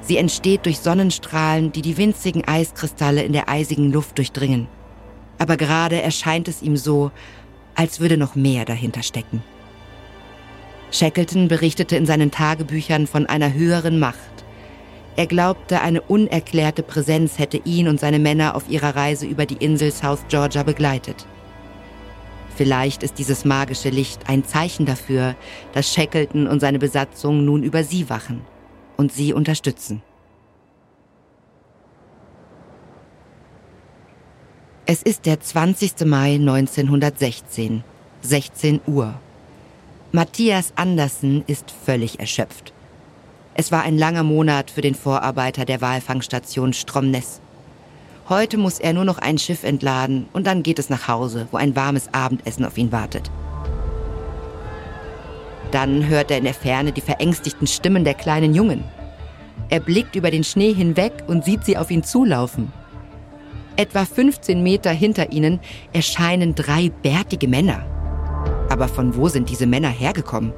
Sie entsteht durch Sonnenstrahlen, die die winzigen Eiskristalle in der eisigen Luft durchdringen. Aber gerade erscheint es ihm so, als würde noch mehr dahinter stecken. Shackleton berichtete in seinen Tagebüchern von einer höheren Macht. Er glaubte, eine unerklärte Präsenz hätte ihn und seine Männer auf ihrer Reise über die Insel South Georgia begleitet. Vielleicht ist dieses magische Licht ein Zeichen dafür, dass Shackleton und seine Besatzung nun über sie wachen und sie unterstützen. Es ist der 20. Mai 1916, 16 Uhr. Matthias Andersen ist völlig erschöpft. Es war ein langer Monat für den Vorarbeiter der Walfangstation Stromness. Heute muss er nur noch ein Schiff entladen und dann geht es nach Hause, wo ein warmes Abendessen auf ihn wartet. Dann hört er in der Ferne die verängstigten Stimmen der kleinen Jungen. Er blickt über den Schnee hinweg und sieht sie auf ihn zulaufen. Etwa 15 Meter hinter ihnen erscheinen drei bärtige Männer. Aber von wo sind diese Männer hergekommen?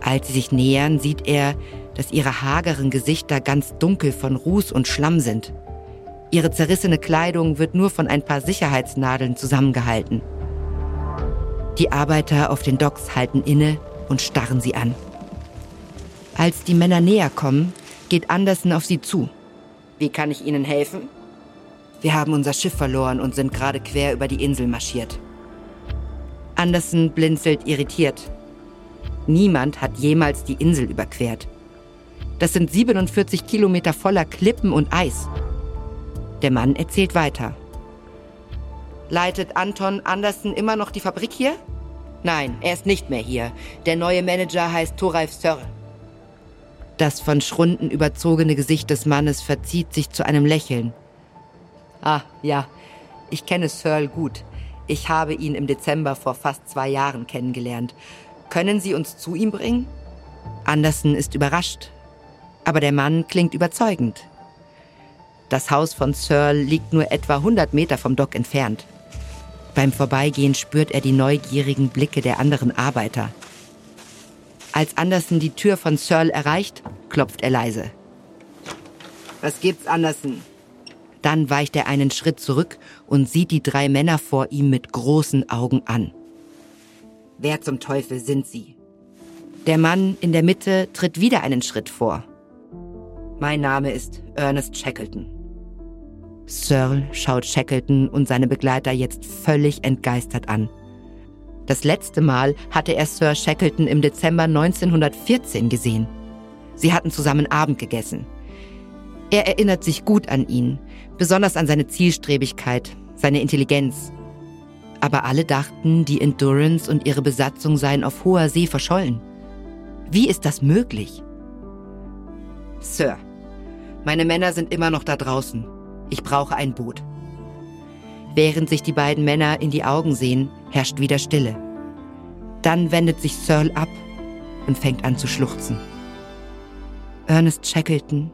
Als sie sich nähern, sieht er, dass ihre hageren Gesichter ganz dunkel von Ruß und Schlamm sind. Ihre zerrissene Kleidung wird nur von ein paar Sicherheitsnadeln zusammengehalten. Die Arbeiter auf den Docks halten inne und starren sie an. Als die Männer näher kommen, geht Anderson auf sie zu. Wie kann ich Ihnen helfen? Wir haben unser Schiff verloren und sind gerade quer über die Insel marschiert. Anderson blinzelt irritiert. Niemand hat jemals die Insel überquert. Das sind 47 Kilometer voller Klippen und Eis. Der Mann erzählt weiter. Leitet Anton Andersen immer noch die Fabrik hier? Nein, er ist nicht mehr hier. Der neue Manager heißt Thoralf Sörr. Das von Schrunden überzogene Gesicht des Mannes verzieht sich zu einem Lächeln. Ah, ja, ich kenne Searle gut. Ich habe ihn im Dezember vor fast zwei Jahren kennengelernt. Können Sie uns zu ihm bringen? Andersen ist überrascht. Aber der Mann klingt überzeugend. Das Haus von Searle liegt nur etwa 100 Meter vom Dock entfernt. Beim Vorbeigehen spürt er die neugierigen Blicke der anderen Arbeiter. Als Anderson die Tür von Searle erreicht, klopft er leise. Was gibt's, Anderson? Dann weicht er einen Schritt zurück und sieht die drei Männer vor ihm mit großen Augen an. Wer zum Teufel sind Sie? Der Mann in der Mitte tritt wieder einen Schritt vor. Mein Name ist Ernest Shackleton. Searle schaut Shackleton und seine Begleiter jetzt völlig entgeistert an. Das letzte Mal hatte er Sir Shackleton im Dezember 1914 gesehen. Sie hatten zusammen Abend gegessen. Er erinnert sich gut an ihn, besonders an seine Zielstrebigkeit, seine Intelligenz. Aber alle dachten, die Endurance und ihre Besatzung seien auf hoher See verschollen. Wie ist das möglich? Sir, meine Männer sind immer noch da draußen. Ich brauche ein Boot. Während sich die beiden Männer in die Augen sehen, herrscht wieder Stille. Dann wendet sich Searle ab und fängt an zu schluchzen. Ernest Shackleton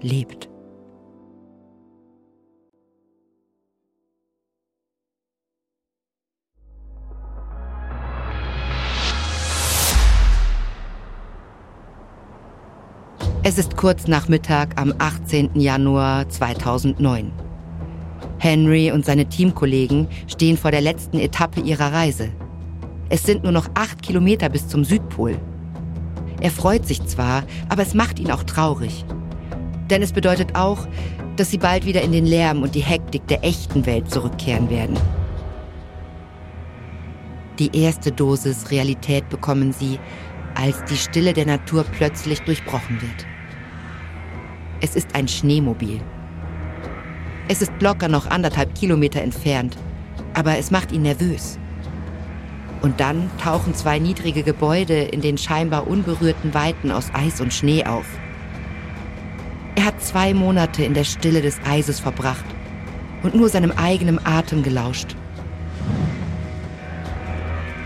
lebt. Es ist kurz nach Mittag am 18. Januar 2009. Henry und seine Teamkollegen stehen vor der letzten Etappe ihrer Reise. Es sind nur noch acht Kilometer bis zum Südpol. Er freut sich zwar, aber es macht ihn auch traurig. Denn es bedeutet auch, dass sie bald wieder in den Lärm und die Hektik der echten Welt zurückkehren werden. Die erste Dosis Realität bekommen sie, als die Stille der Natur plötzlich durchbrochen wird. Es ist ein Schneemobil. Es ist locker noch anderthalb Kilometer entfernt, aber es macht ihn nervös. Und dann tauchen zwei niedrige Gebäude in den scheinbar unberührten Weiten aus Eis und Schnee auf. Er hat zwei Monate in der Stille des Eises verbracht und nur seinem eigenen Atem gelauscht.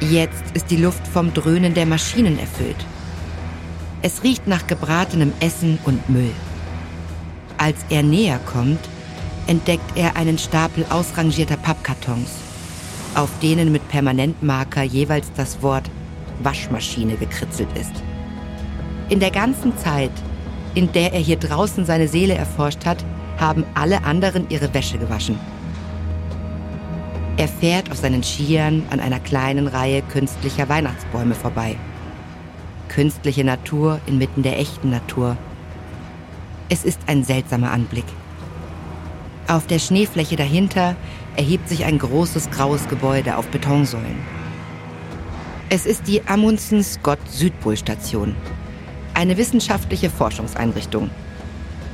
Jetzt ist die Luft vom Dröhnen der Maschinen erfüllt. Es riecht nach gebratenem Essen und Müll. Als er näher kommt, entdeckt er einen Stapel ausrangierter Pappkartons, auf denen mit Permanentmarker jeweils das Wort Waschmaschine gekritzelt ist. In der ganzen Zeit, in der er hier draußen seine Seele erforscht hat, haben alle anderen ihre Wäsche gewaschen. Er fährt auf seinen Skiern an einer kleinen Reihe künstlicher Weihnachtsbäume vorbei. Künstliche Natur inmitten der echten Natur – es ist ein seltsamer Anblick. Auf der Schneefläche dahinter erhebt sich ein großes graues Gebäude auf Betonsäulen. Es ist die Amundsen Scott Südpolstation, eine wissenschaftliche Forschungseinrichtung.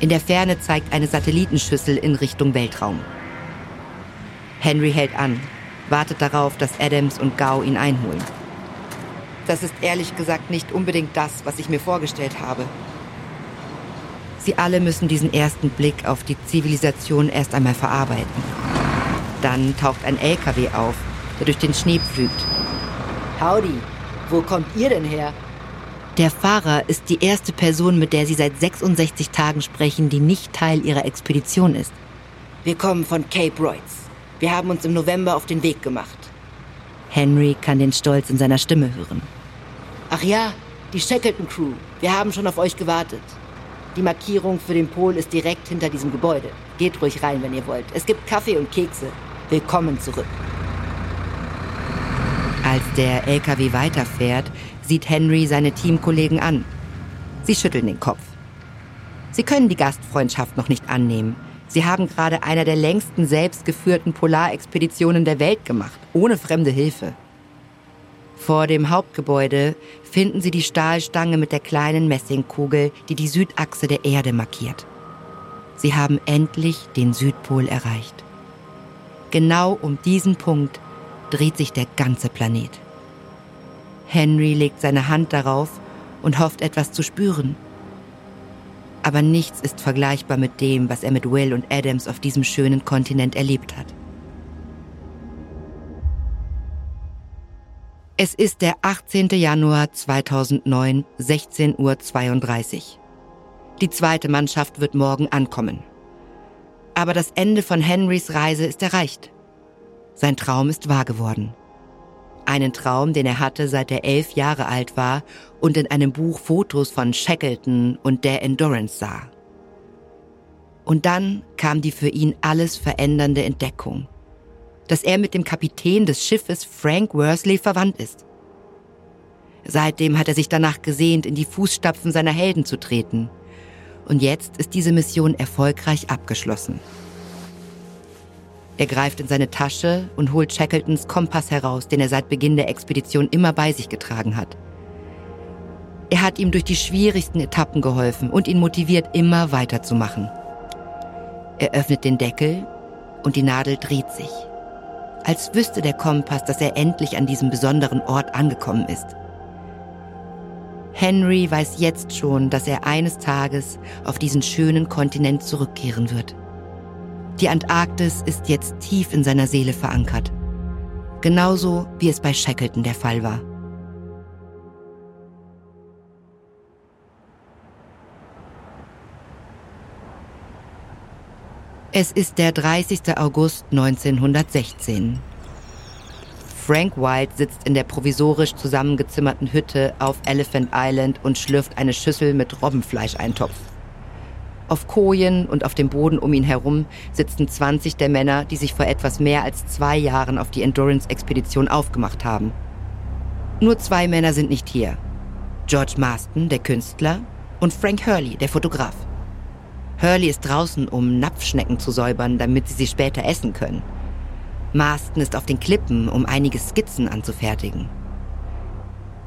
In der Ferne zeigt eine Satellitenschüssel in Richtung Weltraum. Henry hält an, wartet darauf, dass Adams und Gao ihn einholen. Das ist ehrlich gesagt nicht unbedingt das, was ich mir vorgestellt habe, Sie alle müssen diesen ersten Blick auf die Zivilisation erst einmal verarbeiten. Dann taucht ein LKW auf, der durch den Schnee pflügt. Howdy, wo kommt ihr denn her? Der Fahrer ist die erste Person, mit der Sie seit 66 Tagen sprechen, die nicht Teil Ihrer Expedition ist. Wir kommen von Cape Royds. Wir haben uns im November auf den Weg gemacht. Henry kann den Stolz in seiner Stimme hören. Ach ja, die Shackleton Crew. Wir haben schon auf euch gewartet. Die Markierung für den Pol ist direkt hinter diesem Gebäude. Geht ruhig rein, wenn ihr wollt. Es gibt Kaffee und Kekse. Willkommen zurück. Als der LKW weiterfährt, sieht Henry seine Teamkollegen an. Sie schütteln den Kopf. Sie können die Gastfreundschaft noch nicht annehmen. Sie haben gerade einer der längsten selbstgeführten Polarexpeditionen der Welt gemacht, ohne fremde Hilfe. Vor dem Hauptgebäude finden Sie die Stahlstange mit der kleinen Messingkugel, die die Südachse der Erde markiert. Sie haben endlich den Südpol erreicht. Genau um diesen Punkt dreht sich der ganze Planet. Henry legt seine Hand darauf und hofft etwas zu spüren. Aber nichts ist vergleichbar mit dem, was er mit Will und Adams auf diesem schönen Kontinent erlebt hat. Es ist der 18. Januar 2009, 16.32 Uhr. Die zweite Mannschaft wird morgen ankommen. Aber das Ende von Henrys Reise ist erreicht. Sein Traum ist wahr geworden. Einen Traum, den er hatte, seit er elf Jahre alt war und in einem Buch Fotos von Shackleton und der Endurance sah. Und dann kam die für ihn alles verändernde Entdeckung dass er mit dem Kapitän des Schiffes Frank Worsley verwandt ist. Seitdem hat er sich danach gesehnt, in die Fußstapfen seiner Helden zu treten. Und jetzt ist diese Mission erfolgreich abgeschlossen. Er greift in seine Tasche und holt Shackletons Kompass heraus, den er seit Beginn der Expedition immer bei sich getragen hat. Er hat ihm durch die schwierigsten Etappen geholfen und ihn motiviert, immer weiterzumachen. Er öffnet den Deckel und die Nadel dreht sich. Als wüsste der Kompass, dass er endlich an diesem besonderen Ort angekommen ist. Henry weiß jetzt schon, dass er eines Tages auf diesen schönen Kontinent zurückkehren wird. Die Antarktis ist jetzt tief in seiner Seele verankert. Genauso wie es bei Shackleton der Fall war. Es ist der 30. August 1916. Frank White sitzt in der provisorisch zusammengezimmerten Hütte auf Elephant Island und schlürft eine Schüssel mit Robbenfleischeintopf. Auf Kojen und auf dem Boden um ihn herum sitzen 20 der Männer, die sich vor etwas mehr als zwei Jahren auf die Endurance-Expedition aufgemacht haben. Nur zwei Männer sind nicht hier. George Marston, der Künstler, und Frank Hurley, der Fotograf. Hurley ist draußen, um Napfschnecken zu säubern, damit sie sie später essen können. Marston ist auf den Klippen, um einige Skizzen anzufertigen.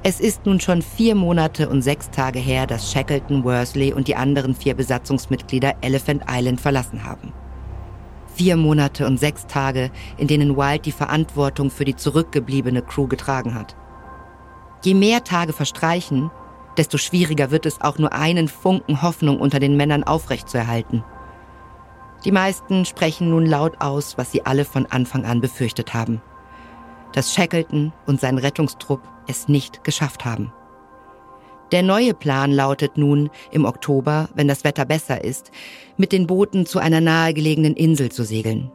Es ist nun schon vier Monate und sechs Tage her, dass Shackleton, Worsley und die anderen vier Besatzungsmitglieder Elephant Island verlassen haben. Vier Monate und sechs Tage, in denen Wild die Verantwortung für die zurückgebliebene Crew getragen hat. Je mehr Tage verstreichen, desto schwieriger wird es auch nur einen Funken Hoffnung unter den Männern aufrechtzuerhalten. Die meisten sprechen nun laut aus, was sie alle von Anfang an befürchtet haben. Dass Shackleton und sein Rettungstrupp es nicht geschafft haben. Der neue Plan lautet nun, im Oktober, wenn das Wetter besser ist, mit den Booten zu einer nahegelegenen Insel zu segeln.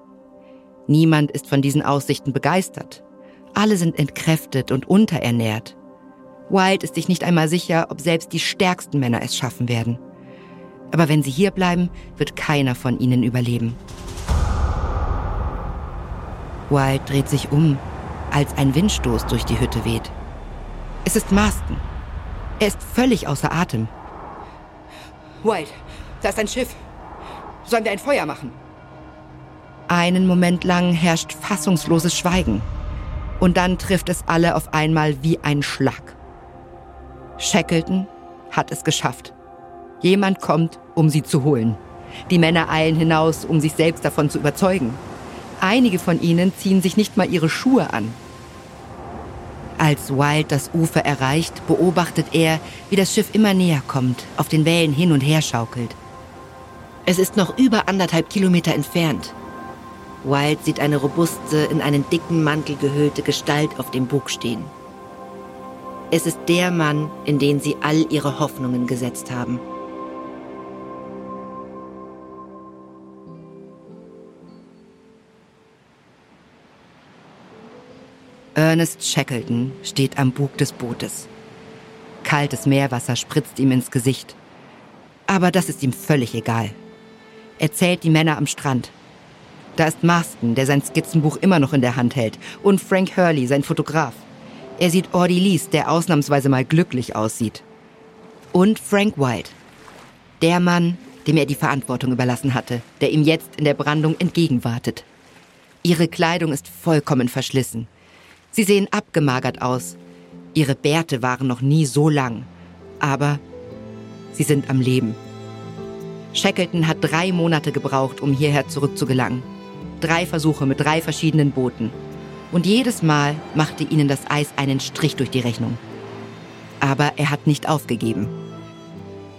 Niemand ist von diesen Aussichten begeistert. Alle sind entkräftet und unterernährt. Wild ist sich nicht einmal sicher, ob selbst die stärksten Männer es schaffen werden. Aber wenn sie hier bleiben, wird keiner von ihnen überleben. Wild dreht sich um, als ein Windstoß durch die Hütte weht. Es ist Marston. Er ist völlig außer Atem. Wild, da ist ein Schiff. Sollen wir ein Feuer machen? Einen Moment lang herrscht fassungsloses Schweigen. Und dann trifft es alle auf einmal wie ein Schlag. Shackleton hat es geschafft. Jemand kommt, um sie zu holen. Die Männer eilen hinaus, um sich selbst davon zu überzeugen. Einige von ihnen ziehen sich nicht mal ihre Schuhe an. Als Wild das Ufer erreicht, beobachtet er, wie das Schiff immer näher kommt, auf den Wellen hin und her schaukelt. Es ist noch über anderthalb Kilometer entfernt. Wild sieht eine robuste, in einen dicken Mantel gehüllte Gestalt auf dem Bug stehen. Es ist der Mann, in den sie all ihre Hoffnungen gesetzt haben. Ernest Shackleton steht am Bug des Bootes. Kaltes Meerwasser spritzt ihm ins Gesicht. Aber das ist ihm völlig egal. Er zählt die Männer am Strand. Da ist Marston, der sein Skizzenbuch immer noch in der Hand hält, und Frank Hurley, sein Fotograf. Er sieht Ordilis, der ausnahmsweise mal glücklich aussieht. Und Frank White. Der Mann, dem er die Verantwortung überlassen hatte, der ihm jetzt in der Brandung entgegenwartet. Ihre Kleidung ist vollkommen verschlissen. Sie sehen abgemagert aus. Ihre Bärte waren noch nie so lang. Aber sie sind am Leben. Shackleton hat drei Monate gebraucht, um hierher zurückzugelangen. Drei Versuche mit drei verschiedenen Booten. Und jedes Mal machte ihnen das Eis einen Strich durch die Rechnung. Aber er hat nicht aufgegeben.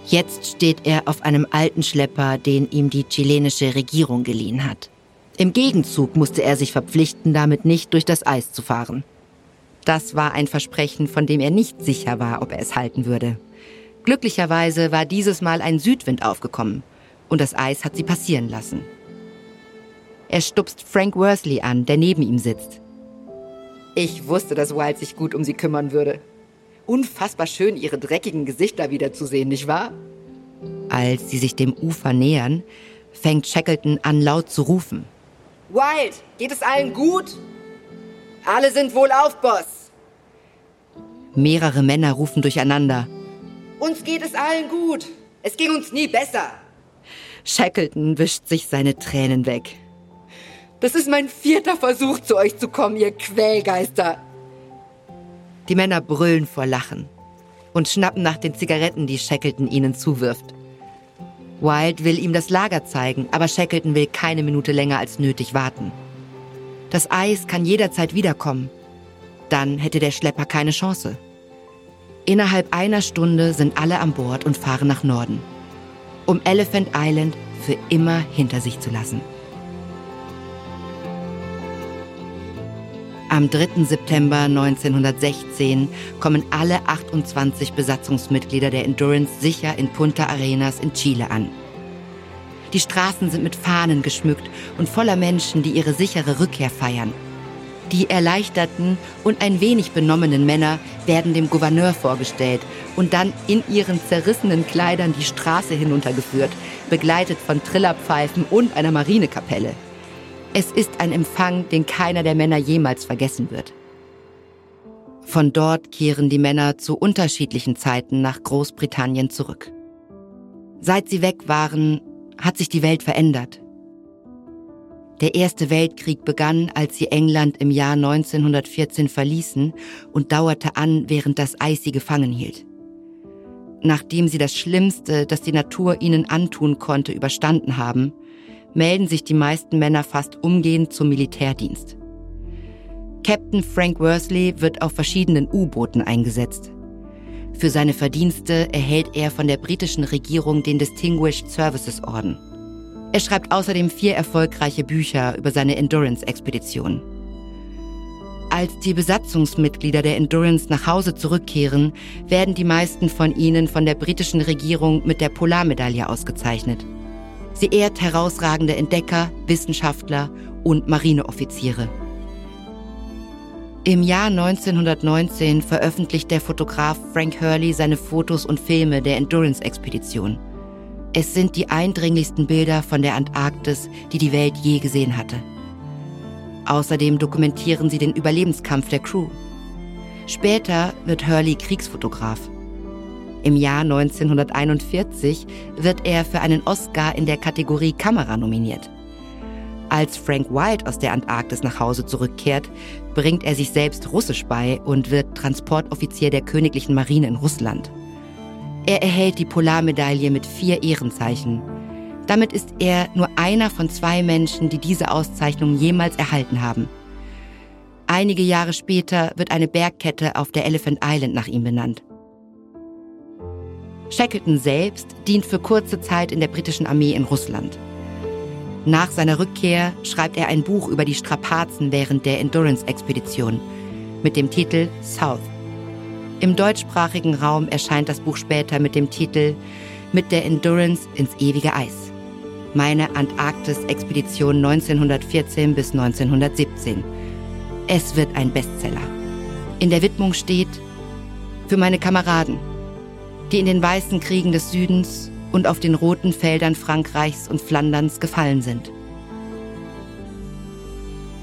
Jetzt steht er auf einem alten Schlepper, den ihm die chilenische Regierung geliehen hat. Im Gegenzug musste er sich verpflichten, damit nicht durch das Eis zu fahren. Das war ein Versprechen, von dem er nicht sicher war, ob er es halten würde. Glücklicherweise war dieses Mal ein Südwind aufgekommen und das Eis hat sie passieren lassen. Er stupst Frank Worsley an, der neben ihm sitzt. Ich wusste, dass Wild sich gut um sie kümmern würde. Unfassbar schön, ihre dreckigen Gesichter wiederzusehen, nicht wahr? Als sie sich dem Ufer nähern, fängt Shackleton an laut zu rufen. Wild, geht es allen gut? Alle sind wohl auf, Boss. Mehrere Männer rufen durcheinander. Uns geht es allen gut. Es ging uns nie besser. Shackleton wischt sich seine Tränen weg. Das ist mein vierter Versuch, zu euch zu kommen, ihr Quälgeister. Die Männer brüllen vor Lachen und schnappen nach den Zigaretten, die Shackleton ihnen zuwirft. Wild will ihm das Lager zeigen, aber Shackleton will keine Minute länger als nötig warten. Das Eis kann jederzeit wiederkommen. Dann hätte der Schlepper keine Chance. Innerhalb einer Stunde sind alle an Bord und fahren nach Norden, um Elephant Island für immer hinter sich zu lassen. Am 3. September 1916 kommen alle 28 Besatzungsmitglieder der Endurance sicher in Punta Arenas in Chile an. Die Straßen sind mit Fahnen geschmückt und voller Menschen, die ihre sichere Rückkehr feiern. Die erleichterten und ein wenig benommenen Männer werden dem Gouverneur vorgestellt und dann in ihren zerrissenen Kleidern die Straße hinuntergeführt, begleitet von Trillerpfeifen und einer Marinekapelle. Es ist ein Empfang, den keiner der Männer jemals vergessen wird. Von dort kehren die Männer zu unterschiedlichen Zeiten nach Großbritannien zurück. Seit sie weg waren, hat sich die Welt verändert. Der Erste Weltkrieg begann, als sie England im Jahr 1914 verließen und dauerte an, während das Eis sie gefangen hielt. Nachdem sie das Schlimmste, das die Natur ihnen antun konnte, überstanden haben, melden sich die meisten Männer fast umgehend zum Militärdienst. Captain Frank Worsley wird auf verschiedenen U-Booten eingesetzt. Für seine Verdienste erhält er von der britischen Regierung den Distinguished Services Orden. Er schreibt außerdem vier erfolgreiche Bücher über seine Endurance-Expedition. Als die Besatzungsmitglieder der Endurance nach Hause zurückkehren, werden die meisten von ihnen von der britischen Regierung mit der Polarmedaille ausgezeichnet. Sie ehrt herausragende Entdecker, Wissenschaftler und Marineoffiziere. Im Jahr 1919 veröffentlicht der Fotograf Frank Hurley seine Fotos und Filme der Endurance-Expedition. Es sind die eindringlichsten Bilder von der Antarktis, die die Welt je gesehen hatte. Außerdem dokumentieren sie den Überlebenskampf der Crew. Später wird Hurley Kriegsfotograf. Im Jahr 1941 wird er für einen Oscar in der Kategorie Kamera nominiert. Als Frank White aus der Antarktis nach Hause zurückkehrt, bringt er sich selbst Russisch bei und wird Transportoffizier der Königlichen Marine in Russland. Er erhält die Polarmedaille mit vier Ehrenzeichen. Damit ist er nur einer von zwei Menschen, die diese Auszeichnung jemals erhalten haben. Einige Jahre später wird eine Bergkette auf der Elephant Island nach ihm benannt. Shackleton selbst dient für kurze Zeit in der britischen Armee in Russland. Nach seiner Rückkehr schreibt er ein Buch über die Strapazen während der Endurance-Expedition mit dem Titel South. Im deutschsprachigen Raum erscheint das Buch später mit dem Titel Mit der Endurance ins ewige Eis. Meine Antarktis-Expedition 1914 bis 1917. Es wird ein Bestseller. In der Widmung steht Für meine Kameraden, die in den weißen Kriegen des Südens und auf den roten Feldern Frankreichs und Flanderns gefallen sind.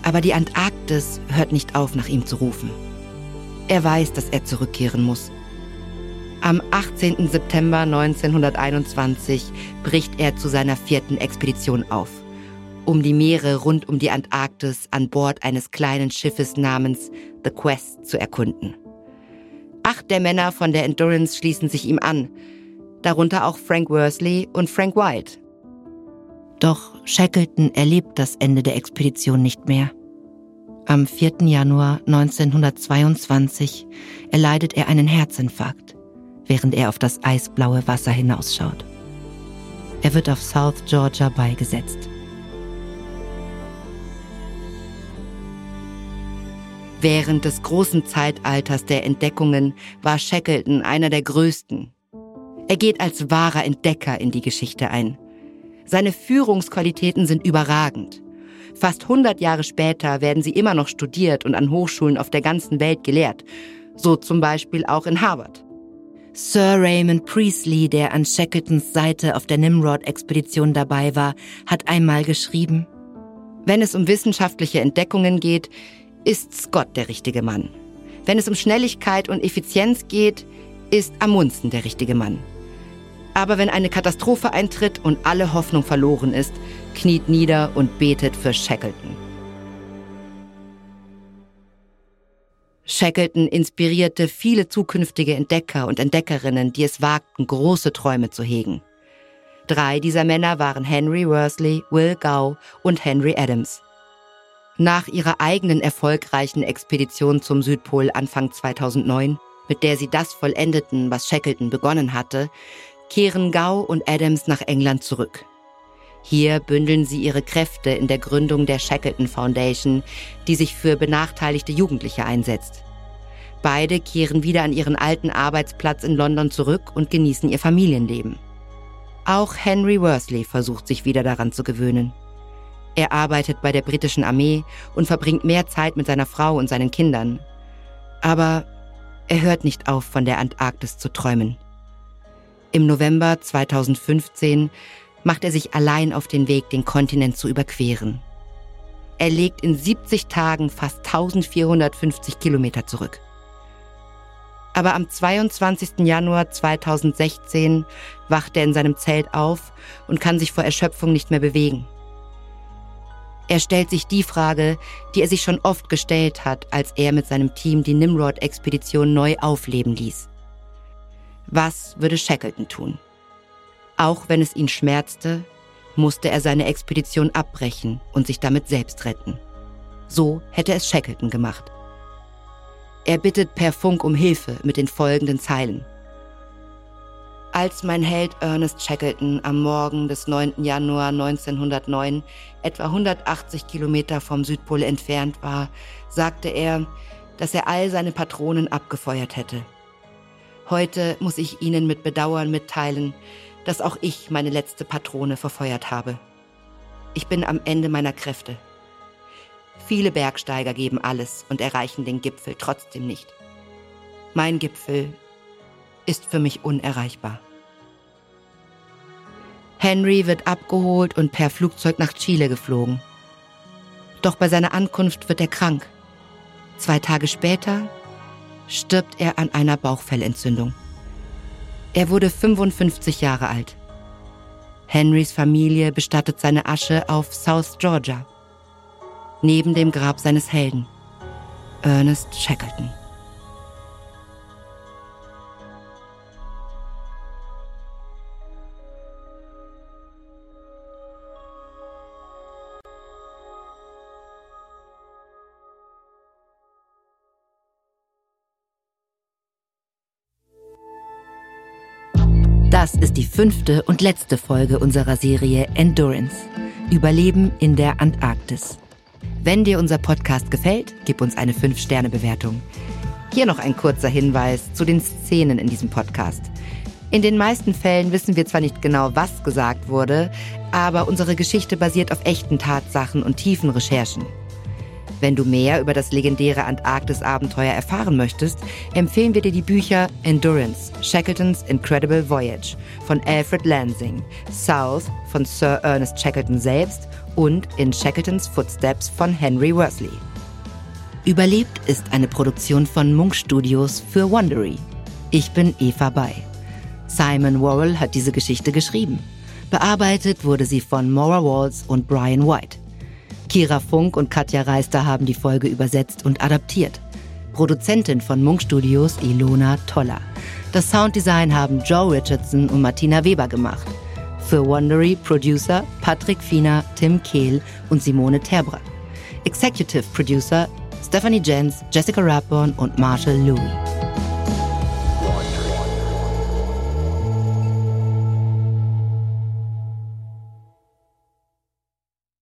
Aber die Antarktis hört nicht auf, nach ihm zu rufen. Er weiß, dass er zurückkehren muss. Am 18. September 1921 bricht er zu seiner vierten Expedition auf, um die Meere rund um die Antarktis an Bord eines kleinen Schiffes namens The Quest zu erkunden. Acht der Männer von der Endurance schließen sich ihm an, darunter auch Frank Worsley und Frank White. Doch Shackleton erlebt das Ende der Expedition nicht mehr. Am 4. Januar 1922 erleidet er einen Herzinfarkt, während er auf das eisblaue Wasser hinausschaut. Er wird auf South Georgia beigesetzt. Während des großen Zeitalters der Entdeckungen war Shackleton einer der größten. Er geht als wahrer Entdecker in die Geschichte ein. Seine Führungsqualitäten sind überragend. Fast 100 Jahre später werden sie immer noch studiert und an Hochschulen auf der ganzen Welt gelehrt, so zum Beispiel auch in Harvard. Sir Raymond Priestley, der an Shackletons Seite auf der Nimrod-Expedition dabei war, hat einmal geschrieben, wenn es um wissenschaftliche Entdeckungen geht, ist Scott der richtige Mann. Wenn es um Schnelligkeit und Effizienz geht, ist Amundsen der richtige Mann. Aber wenn eine Katastrophe eintritt und alle Hoffnung verloren ist, kniet nieder und betet für Shackleton. Shackleton inspirierte viele zukünftige Entdecker und Entdeckerinnen, die es wagten, große Träume zu hegen. Drei dieser Männer waren Henry Worsley, Will Gow und Henry Adams. Nach ihrer eigenen erfolgreichen Expedition zum Südpol Anfang 2009, mit der sie das vollendeten, was Shackleton begonnen hatte, kehren Gow und Adams nach England zurück. Hier bündeln sie ihre Kräfte in der Gründung der Shackleton Foundation, die sich für benachteiligte Jugendliche einsetzt. Beide kehren wieder an ihren alten Arbeitsplatz in London zurück und genießen ihr Familienleben. Auch Henry Worsley versucht sich wieder daran zu gewöhnen. Er arbeitet bei der britischen Armee und verbringt mehr Zeit mit seiner Frau und seinen Kindern. Aber er hört nicht auf, von der Antarktis zu träumen. Im November 2015 macht er sich allein auf den Weg, den Kontinent zu überqueren. Er legt in 70 Tagen fast 1450 Kilometer zurück. Aber am 22. Januar 2016 wacht er in seinem Zelt auf und kann sich vor Erschöpfung nicht mehr bewegen. Er stellt sich die Frage, die er sich schon oft gestellt hat, als er mit seinem Team die Nimrod-Expedition neu aufleben ließ. Was würde Shackleton tun? Auch wenn es ihn schmerzte, musste er seine Expedition abbrechen und sich damit selbst retten. So hätte es Shackleton gemacht. Er bittet per Funk um Hilfe mit den folgenden Zeilen. Als mein Held Ernest Shackleton am Morgen des 9. Januar 1909 etwa 180 Kilometer vom Südpol entfernt war, sagte er, dass er all seine Patronen abgefeuert hätte. Heute muss ich Ihnen mit Bedauern mitteilen, dass auch ich meine letzte Patrone verfeuert habe. Ich bin am Ende meiner Kräfte. Viele Bergsteiger geben alles und erreichen den Gipfel trotzdem nicht. Mein Gipfel ist für mich unerreichbar. Henry wird abgeholt und per Flugzeug nach Chile geflogen. Doch bei seiner Ankunft wird er krank. Zwei Tage später stirbt er an einer Bauchfellentzündung. Er wurde 55 Jahre alt. Henrys Familie bestattet seine Asche auf South Georgia, neben dem Grab seines Helden, Ernest Shackleton. Das ist die fünfte und letzte Folge unserer Serie Endurance. Überleben in der Antarktis. Wenn dir unser Podcast gefällt, gib uns eine 5-Sterne-Bewertung. Hier noch ein kurzer Hinweis zu den Szenen in diesem Podcast. In den meisten Fällen wissen wir zwar nicht genau, was gesagt wurde, aber unsere Geschichte basiert auf echten Tatsachen und tiefen Recherchen. Wenn du mehr über das legendäre Antarktis-Abenteuer erfahren möchtest, empfehlen wir dir die Bücher Endurance, Shackletons Incredible Voyage von Alfred Lansing, South von Sir Ernest Shackleton selbst und In Shackletons Footsteps von Henry Worsley. Überlebt ist eine Produktion von Munk Studios für Wondery. Ich bin Eva Bay. Simon Worrell hat diese Geschichte geschrieben. Bearbeitet wurde sie von Maura Walls und Brian White. Kira Funk und Katja Reister haben die Folge übersetzt und adaptiert. Produzentin von Munk Studios Ilona Toller. Das Sounddesign haben Joe Richardson und Martina Weber gemacht. Für Wondery Producer Patrick Fiener, Tim Kehl und Simone Terbra. Executive Producer Stephanie Jens, Jessica Rapborn und Marshall Louis.